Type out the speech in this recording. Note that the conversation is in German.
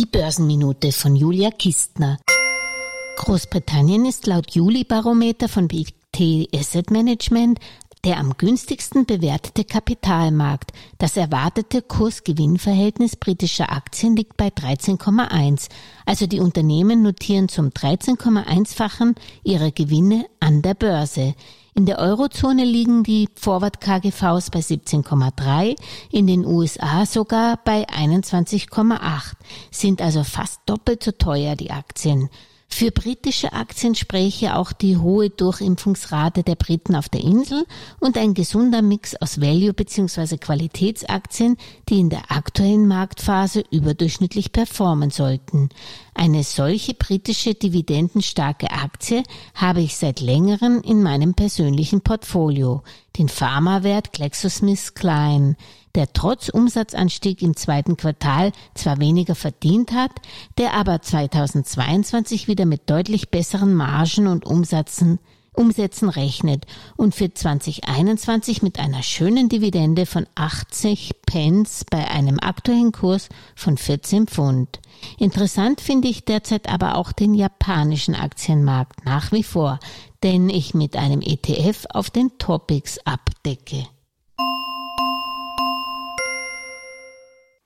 Die Börsenminute von Julia Kistner. Großbritannien ist laut Juli-Barometer von BT Asset Management der am günstigsten bewertete Kapitalmarkt. Das erwartete Kurs-Gewinn-Verhältnis britischer Aktien liegt bei 13,1. Also die Unternehmen notieren zum 13,1-fachen ihrer Gewinne an der Börse. In der Eurozone liegen die Forward-KGVs bei 17,3, in den USA sogar bei 21,8, sind also fast doppelt so teuer die Aktien. Für britische Aktien spräche auch die hohe Durchimpfungsrate der Briten auf der Insel und ein gesunder Mix aus Value- bzw. Qualitätsaktien, die in der aktuellen Marktphase überdurchschnittlich performen sollten. Eine solche britische dividendenstarke Aktie habe ich seit längerem in meinem persönlichen Portfolio, den Pharmawert GlaxoSmithKline der trotz Umsatzanstieg im zweiten Quartal zwar weniger verdient hat, der aber 2022 wieder mit deutlich besseren Margen und Umsätzen Umsätzen rechnet und für 2021 mit einer schönen Dividende von 80 Pence bei einem aktuellen Kurs von 14 Pfund. Interessant finde ich derzeit aber auch den japanischen Aktienmarkt nach wie vor, den ich mit einem ETF auf den Topics abdecke.